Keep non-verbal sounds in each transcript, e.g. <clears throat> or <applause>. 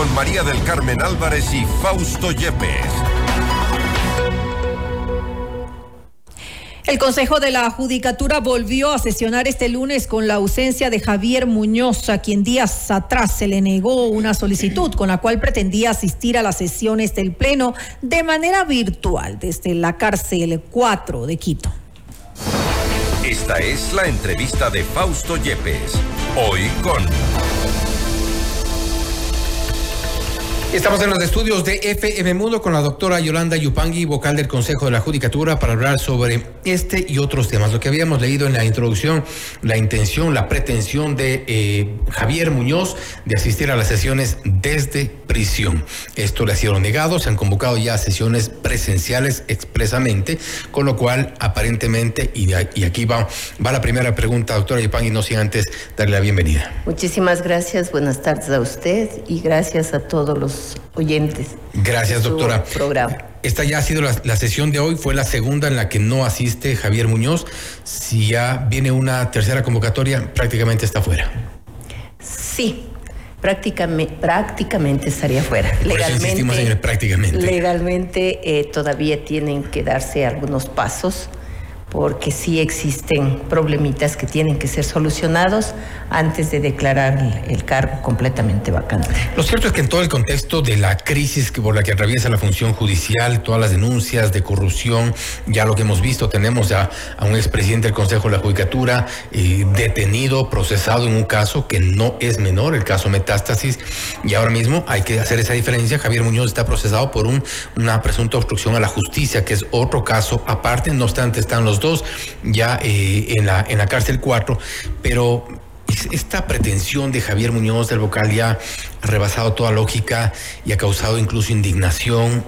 con María del Carmen Álvarez y Fausto Yepes. El Consejo de la Judicatura volvió a sesionar este lunes con la ausencia de Javier Muñoz, a quien días atrás se le negó una solicitud con la cual pretendía asistir a las sesiones del Pleno de manera virtual desde la cárcel 4 de Quito. Esta es la entrevista de Fausto Yepes, hoy con... Estamos en los estudios de FM Mundo con la doctora Yolanda Yupangui, vocal del Consejo de la Judicatura, para hablar sobre este y otros temas. Lo que habíamos leído en la introducción, la intención, la pretensión de eh, Javier Muñoz de asistir a las sesiones desde prisión. Esto le ha sido negado, se han convocado ya sesiones presenciales expresamente, con lo cual aparentemente, y, aquí va, va la primera pregunta, doctora Yupangui, no sin antes darle la bienvenida. Muchísimas gracias, buenas tardes a usted y gracias a todos los oyentes. Gracias, doctora. Programa. Esta ya ha sido la, sesión de hoy, fue la segunda en la que no asiste Javier Muñoz. Si ya viene una tercera convocatoria, prácticamente está fuera. Sí, prácticamente, prácticamente estaría fuera. Legalmente, prácticamente. Legalmente eh, todavía tienen que darse algunos pasos porque sí existen problemitas que tienen que ser solucionados antes de declarar el cargo completamente vacante. Lo cierto es que en todo el contexto de la crisis por la que atraviesa la función judicial, todas las denuncias de corrupción, ya lo que hemos visto, tenemos ya a un expresidente del Consejo de la Judicatura eh, detenido, procesado en un caso que no es menor, el caso Metástasis, y ahora mismo hay que hacer esa diferencia. Javier Muñoz está procesado por un, una presunta obstrucción a la justicia, que es otro caso aparte, no obstante están los ya eh, en, la, en la cárcel 4, pero esta pretensión de Javier Muñoz del vocal ya ha rebasado toda lógica y ha causado incluso indignación.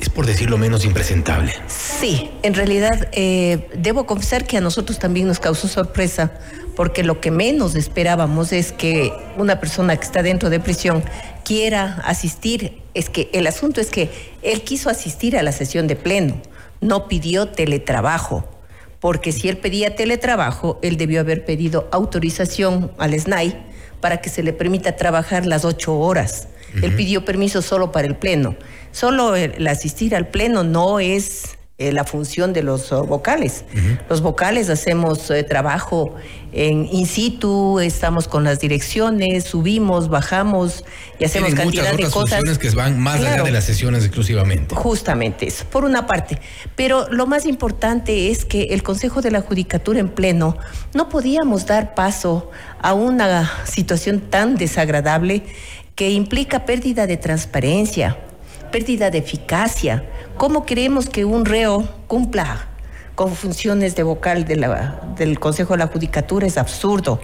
Es por decirlo menos impresentable. Sí, en realidad eh, debo confesar que a nosotros también nos causó sorpresa, porque lo que menos esperábamos es que una persona que está dentro de prisión quiera asistir. Es que el asunto es que él quiso asistir a la sesión de pleno, no pidió teletrabajo porque si él pedía teletrabajo, él debió haber pedido autorización al SNAI para que se le permita trabajar las ocho horas. Él pidió permiso solo para el pleno. Solo el asistir al pleno no es eh, la función de los uh, vocales. Los vocales hacemos eh, trabajo en in situ, estamos con las direcciones, subimos, bajamos y hacemos cantidad de cosas. funciones que van más allá de las sesiones exclusivamente. Justamente eso, por una parte. Pero lo más importante es que el Consejo de la Judicatura en pleno no podíamos dar paso a una situación tan desagradable que implica pérdida de transparencia, pérdida de eficacia. ¿Cómo queremos que un reo cumpla con funciones de vocal del Consejo de la Judicatura? Es absurdo.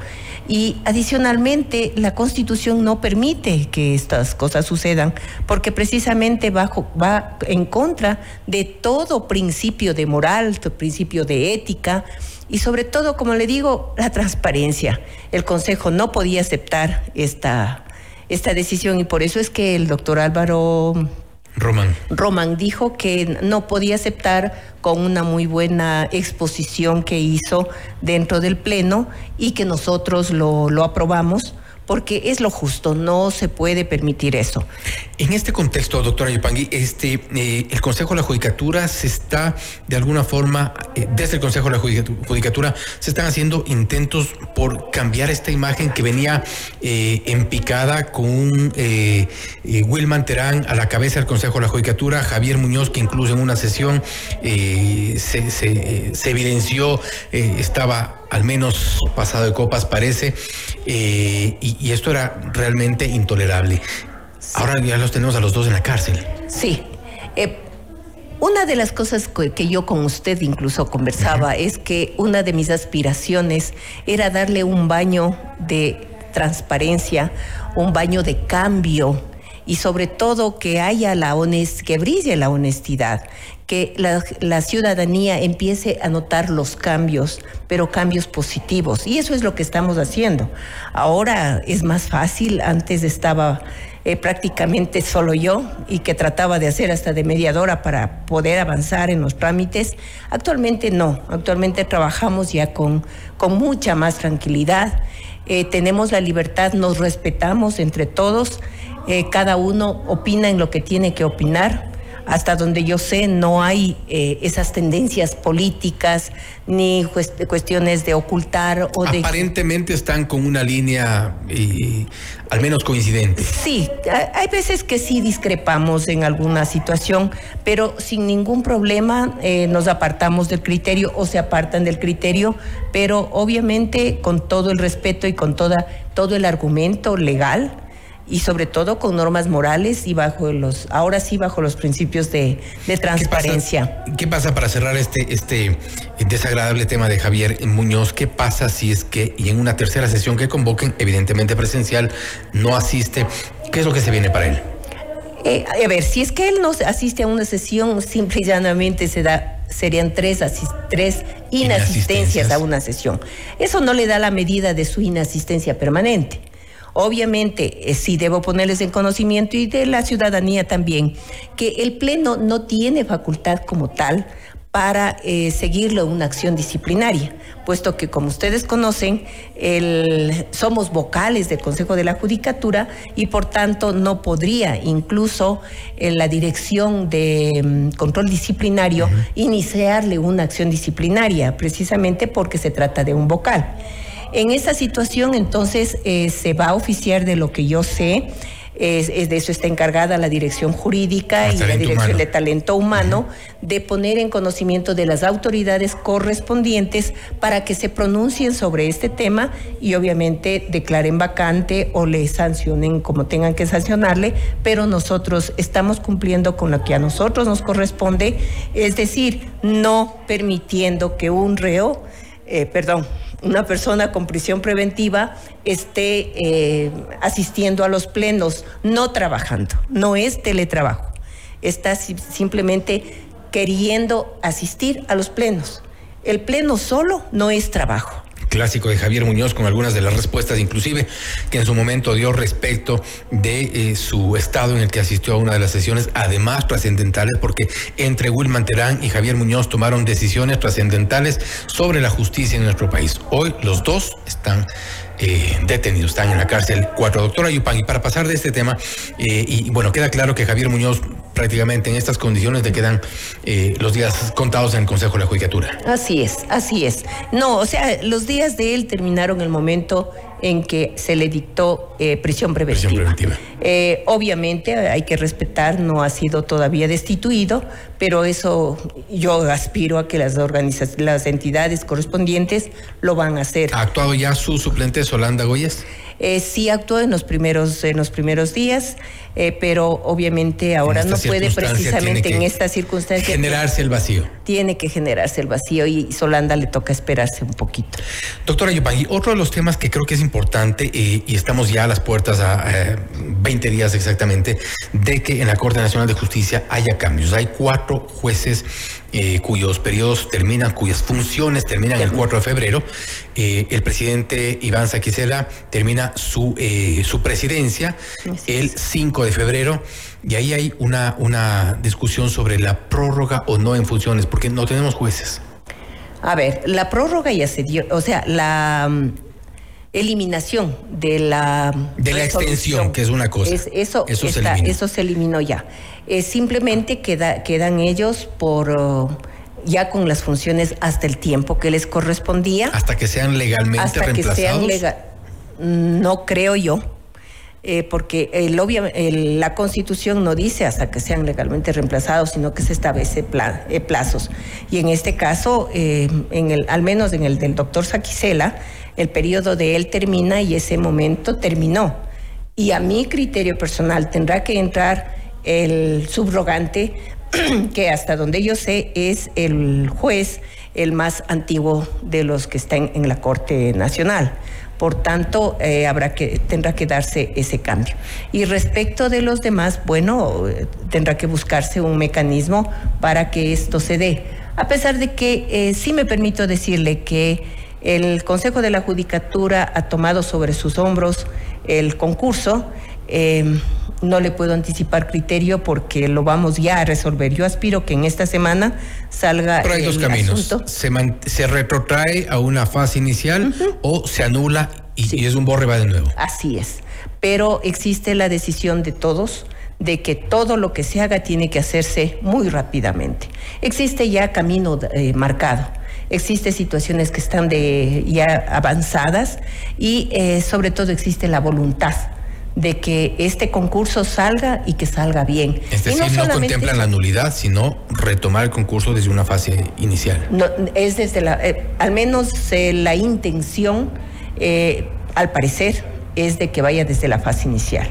Y adicionalmente, la Constitución no permite que estas cosas sucedan, porque precisamente va en contra de todo principio de moral, todo principio de ética y sobre todo, como le digo, la transparencia. El Consejo no podía aceptar esta decisión y por eso es que el doctor Álvaro Román. Román dijo que no podía aceptar con una muy buena exposición que hizo dentro del Pleno y que nosotros lo, lo aprobamos porque es lo justo, no se puede permitir eso. En este contexto, doctora Yupangui, este, eh, el Consejo de la Judicatura se está, de alguna forma, eh, desde el Consejo de la Judicatura, se están haciendo intentos por cambiar esta imagen que venía eh, en picada con un Wilman Terán a la cabeza del Consejo de la Judicatura, Javier Muñoz, que incluso en una sesión se, se, evidenció, estaba al menos pasado de copas parece, y, y, esto era realmente intolerable. Ahora ya los tenemos a los dos en la cárcel. Sí. Eh, una de las cosas que, yo con usted incluso conversaba es que una de mis aspiraciones era darle un baño de transparencia, un baño de cambio y sobre todo que haya la honest que brille la honestidad, que la, ciudadanía empiece a notar los cambios, pero cambios positivos. Y eso es lo que estamos haciendo. Ahora es más fácil, antes estaba eh, prácticamente solo yo y que trataba de hacer hasta de mediadora para poder avanzar en los trámites. Actualmente no, actualmente trabajamos ya con, con mucha más tranquilidad. Eh, tenemos la libertad, nos respetamos entre todos eh, cada uno opina en lo que tiene que opinar hasta donde yo sé, no hay eh, esas tendencias políticas ni cuestiones de ocultar o de... Aparentemente están con una línea al menos coincidente. Sí, hay veces que sí discrepamos en alguna situación, pero sin ningún problema eh, nos apartamos del criterio o se apartan del criterio, pero obviamente con todo el respeto y con toda, todo el argumento legal y sobre todo con normas morales y bajo los, ahora sí bajo los principios de, transparencia. ¿Qué pasa, para cerrar este, este desagradable tema de Javier Muñoz? ¿Qué pasa si es que y en una tercera sesión que convoquen, evidentemente presencial, no asiste? ¿Qué es lo que se viene para él? Eh, a ver, si es que él no asiste a una sesión, simple y llanamente se da, serían tres, tres inasistencias a una sesión. Eso no le da la medida de su inasistencia permanente. Obviamente, eh, sí debo ponerles en conocimiento y de la ciudadanía también, que el Pleno no tiene facultad como tal para eh, seguirlo una acción disciplinaria, puesto que como ustedes conocen, somos vocales del Consejo de la Judicatura y por tanto no podría incluso en la dirección de mm, control disciplinario iniciarle una acción disciplinaria, precisamente porque se trata de un vocal. En esa situación, entonces, eh, se va a oficiar de lo que yo sé. Es, de eso está encargada la dirección jurídica y la dirección de talento humano, de poner en conocimiento de las autoridades correspondientes para que se pronuncien sobre este tema y obviamente declaren vacante o le sancionen como tengan que sancionarle, pero nosotros estamos cumpliendo con lo que a nosotros nos corresponde, es decir, no permitiendo que un reo, eh, perdón, una persona con prisión preventiva esté eh, asistiendo a los plenos, no trabajando, no es teletrabajo, está simplemente queriendo asistir a los plenos. El pleno solo no es trabajo clásico de Javier Muñoz con algunas de las respuestas inclusive que en su momento dio respecto de eh, su estado en el que asistió a una de las sesiones, además trascendentales, porque entre Wilman Terán y Javier Muñoz tomaron decisiones trascendentales sobre la justicia en nuestro país. Hoy los dos están eh, detenidos, están en la cárcel cuatro. Doctora Yupan, y para pasar de este tema, eh, y bueno, queda claro que Javier Muñoz prácticamente en estas condiciones le quedan eh, los días contados en el Consejo de la Judicatura. Así es, así es. No, o sea, los días de él terminaron el momento en que se le dictó eh, prisión preventiva. Prisión preventiva. Eh, obviamente hay que respetar, no ha sido todavía destituido, pero eso yo aspiro a que las las entidades correspondientes lo van a hacer. ¿Ha actuado ya su suplente Solanda Goyes? Eh, sí actuó en los primeros, en los primeros días, eh, pero obviamente ahora no puede precisamente en esta circunstancia. Generarse el vacío. Tiene que generarse el vacío y Solanda le toca esperarse un poquito. Doctora Yopangui, otro de los temas que creo que es importante eh, y estamos ya a las puertas a 20 días exactamente de que en la Corte Nacional de Justicia haya cambios. Hay cuatro jueces eh, cuyos periodos terminan, cuyas funciones terminan el 4 de febrero. Eh, el presidente Iván Saquicela termina su, eh, su presidencia el 5 de febrero. Y ahí hay una, una discusión sobre la prórroga o no en funciones, porque no tenemos jueces. A ver, la prórroga ya se dio, o sea, la mm, eliminación de la de la extensión que es una cosa. Eso eso, se eso se eliminó ya. Simplemente queda, quedan ellos por oh, ya con las funciones hasta el tiempo que les correspondía. Hasta que sean legalmente hasta que sean legal no creo yo eh, porque la constitución no dice hasta que sean legalmente reemplazados, sino que se establece eh, plazos. Y en este caso, eh, en el, al menos en el del doctor Saquicela, el periodo de él termina y ese momento terminó. Y a mi criterio personal tendrá que entrar el subrogante, <clears throat> que hasta donde yo sé es el juez el más antiguo de los que están en la Corte Nacional. Por tanto, eh, habrá que, tendrá que darse ese cambio. Y respecto de los demás, bueno, tendrá que buscarse un mecanismo para que esto se dé. A pesar de que eh, sí me permito decirle que el Consejo de la Judicatura ha tomado sobre sus hombros el concurso. No le puedo anticipar criterio porque lo vamos ya a resolver. Yo aspiro que en esta semana salga. Pero hay dos caminos. Se, retrotrae a una fase inicial o se anula y, es un borre va de nuevo. Así es. pero existe la decisión de todos de que todo lo que se haga tiene que hacerse muy rápidamente. Existe ya camino eh, marcado. Existe situaciones que están de, ya avanzadas y eh, sobre todo existe la voluntad de que este concurso salga y que salga bien. Es decir, no, contemplan la nulidad, sino retomar el concurso desde una fase inicial. No, es desde la, eh, al menos la intención, al parecer, es de que vaya desde la fase inicial.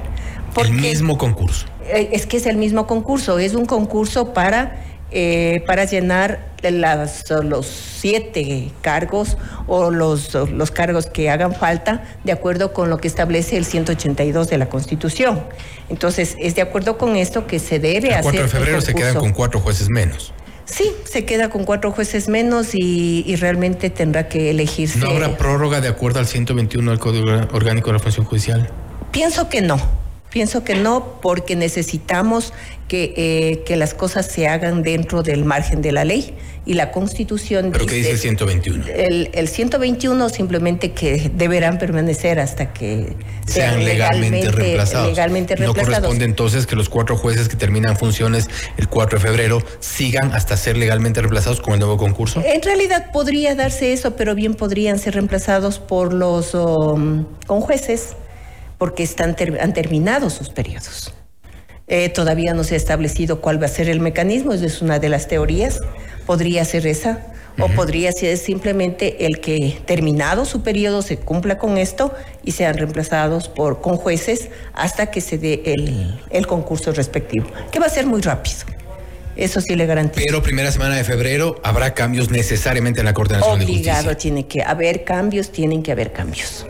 el mismo concurso. Eh, es que es el mismo concurso, es un concurso para, eh, para llenar las, los siete cargos o los, los cargos que hagan falta de acuerdo con lo que establece el 182 de la Constitución. Entonces, es de acuerdo con esto que se debe el hacer. 4 de febrero se quedan con cuatro jueces menos. Sí, se queda con cuatro jueces menos y, y, realmente tendrá que elegirse. ¿No habrá prórroga de acuerdo al 121 del Código Orgánico de la Función Judicial? Pienso que no. Pienso que no, porque necesitamos que, eh, que las cosas se hagan dentro del margen de la ley y la Constitución. ¿Pero qué dice el 121? El, el 121 simplemente que deberán permanecer hasta que sean, legalmente, reemplazados. legalmente No corresponde entonces que los cuatro jueces que terminan funciones el 4 de febrero sigan hasta ser legalmente reemplazados con el nuevo concurso. En realidad podría darse eso, pero bien podrían ser reemplazados por los um, con jueces porque están han terminado sus periodos. Eh, todavía no se ha establecido cuál va a ser el mecanismo, es una de las teorías, podría ser esa, o podría ser simplemente el que terminado su periodo se cumpla con esto y sean reemplazados por, con jueces hasta que se dé el, el concurso respectivo, que va a ser muy rápido. Eso sí le garantizo. Pero primera semana de febrero habrá cambios necesariamente en la Corte Nacional de Justicia. Obligado tiene que haber cambios, tienen que haber cambios.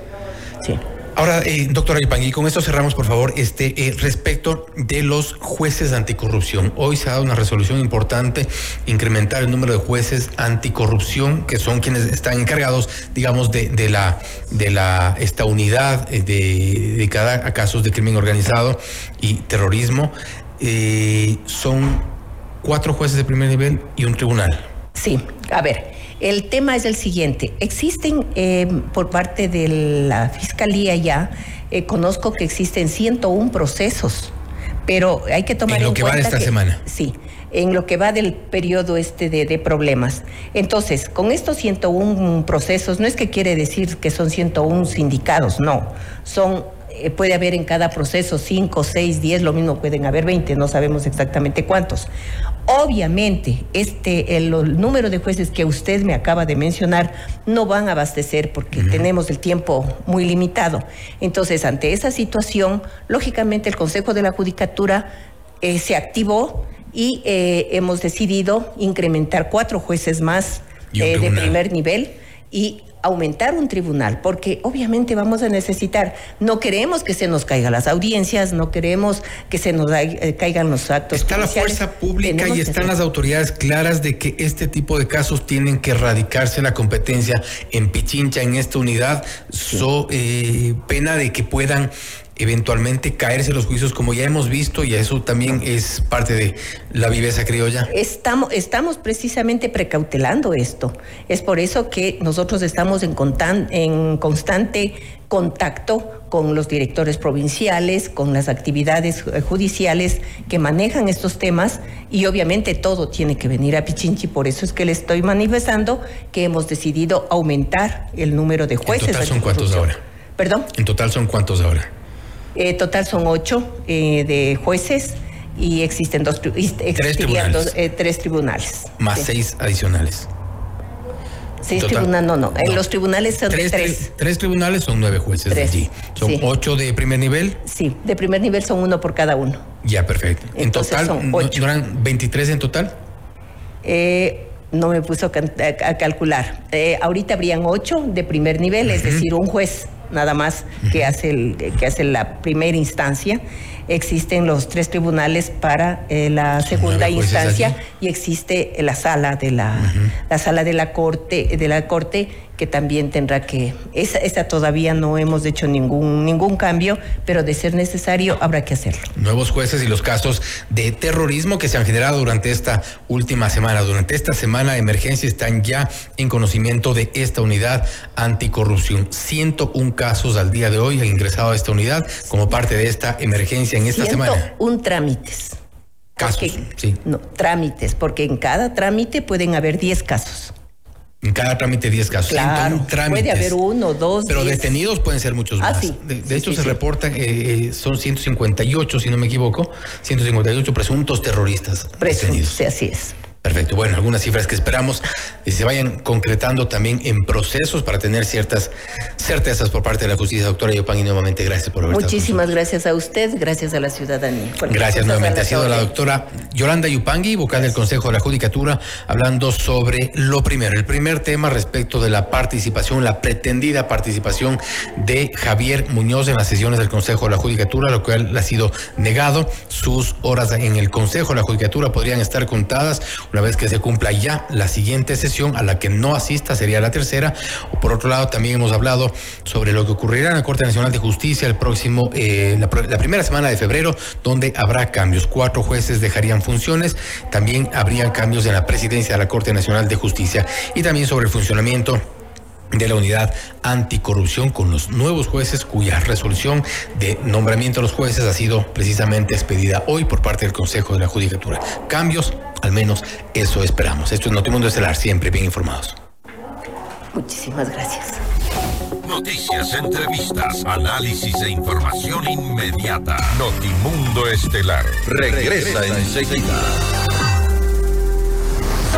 Sí. Ahora, eh, doctora y con esto cerramos, por favor, este eh, respecto de los jueces de anticorrupción. Hoy se ha dado una resolución importante, incrementar el número de jueces anticorrupción, que son quienes están encargados, digamos, de, de la de la esta unidad eh, dedicada a casos de crimen organizado y terrorismo. Eh, son cuatro jueces de primer nivel y un tribunal. Sí, a ver. El tema es el siguiente. Existen eh, por parte de la Fiscalía ya, eh, conozco que existen 101 procesos, pero hay que tomar en, lo que va de esta semana. Sí, en lo que va del periodo este de, problemas. Entonces, con estos 101 procesos, no es que quiere decir que son 101 sindicados, no, son eh, puede haber en cada proceso 5, 6, 10, lo mismo pueden haber 20, no sabemos exactamente cuántos. Obviamente, este, el, número de jueces que usted me acaba de mencionar no van a abastecer porque tenemos el tiempo muy limitado. Entonces, ante esa situación, lógicamente el Consejo de la Judicatura eh, se activó y eh, hemos decidido incrementar cuatro jueces más de primer nivel y aumentar un tribunal, porque obviamente vamos a necesitar, no queremos que se nos caigan las audiencias, no queremos que se nos eh, caigan los actos. Está la fuerza pública y están las autoridades claras de que este tipo de casos tienen que erradicarse. La competencia en Pichincha, en esta unidad, so, eh, pena de que puedan eventualmente caerse los juicios como ya hemos visto y eso también es parte de la viveza criolla? Estamos, estamos precisamente precautelando esto. Es por eso que nosotros estamos en, en constante contacto con los directores provinciales, con las actividades judiciales que manejan estos temas y obviamente todo tiene que venir a Pichinchi, por eso es que le estoy manifestando que hemos decidido aumentar el número de jueces. ¿En total son cuántos ahora? ¿Perdón? ¿En total son cuántos ahora? Eh, total son ocho eh, de jueces y existen dos, tres tribunales. Eh, tres tribunales. Más seis adicionales. Seis tribunales, no, no. En los tribunales son tres, tres. Tres tribunales son nueve jueces tres, allí. ¿Son ocho de primer nivel? Sí, de primer nivel son uno por cada uno. Ya, perfecto. En total, son ocho. ¿no eran 23 en total? no me puso a, calcular. ahorita habrían ocho de primer nivel, es decir, un juez nada más que hace, el, que hace la primera instancia. Existen los tres tribunales para eh, la segunda instancia y existe la sala de la, la sala de la corte de la corte que que también tendrá que, esa, esa todavía no hemos hecho ningún, ningún cambio, pero de ser necesario habrá que hacerlo. Nuevos jueces y los casos de terrorismo que se han generado durante esta última semana. Durante esta semana de emergencia están ya en conocimiento de esta unidad anticorrupción. 101 casos al día de hoy han ingresado a esta unidad como parte de esta emergencia en esta semana. Un trámites. Casos, sí. No, trámites, porque en cada trámite pueden haber 10 casos. En cada trámite 10 casos. Claro, puede haber uno, dos. Pero detenidos pueden ser muchos ah, más. Sí. De, hecho, se reportan, eh, eh, son 158, si no me equivoco, 158 presuntos terroristas. Presuntos, sí, así es. Perfecto. Bueno, algunas cifras que esperamos y se vayan concretando también en procesos para tener ciertas certezas por parte de la justicia. Doctora Yopangui, nuevamente gracias por haber Muchísimas gracias a usted, gracias a la ciudadanía. Gracias nuevamente. Ha sido la doctora Yolanda Yupangui, vocal del Consejo de la Judicatura, hablando sobre lo primero. El primer tema respecto de la participación, la pretendida participación de Javier Muñoz en las sesiones del Consejo de la Judicatura, lo cual ha sido negado. Sus horas en el Consejo de la Judicatura podrían estar contadas una vez que se cumpla ya la siguiente sesión a la que no asista sería la tercera. Por otro lado, también hemos hablado sobre lo que ocurrirá en la Corte Nacional de Justicia el próximo, eh, la, la primera semana de febrero, donde habrá cambios. Cuatro jueces dejarían funciones. También habrían cambios en la presidencia de la Corte Nacional de Justicia y también sobre el funcionamiento de la unidad anticorrupción con los nuevos jueces cuya resolución de nombramiento a los jueces ha sido precisamente expedida hoy por parte del Consejo de la Judicatura. Cambios, al menos eso esperamos. Esto es Notimundo Estelar, siempre bien informados. Muchísimas gracias. Noticias, entrevistas, análisis e información inmediata. Notimundo Estelar regresa enseguida.